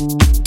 You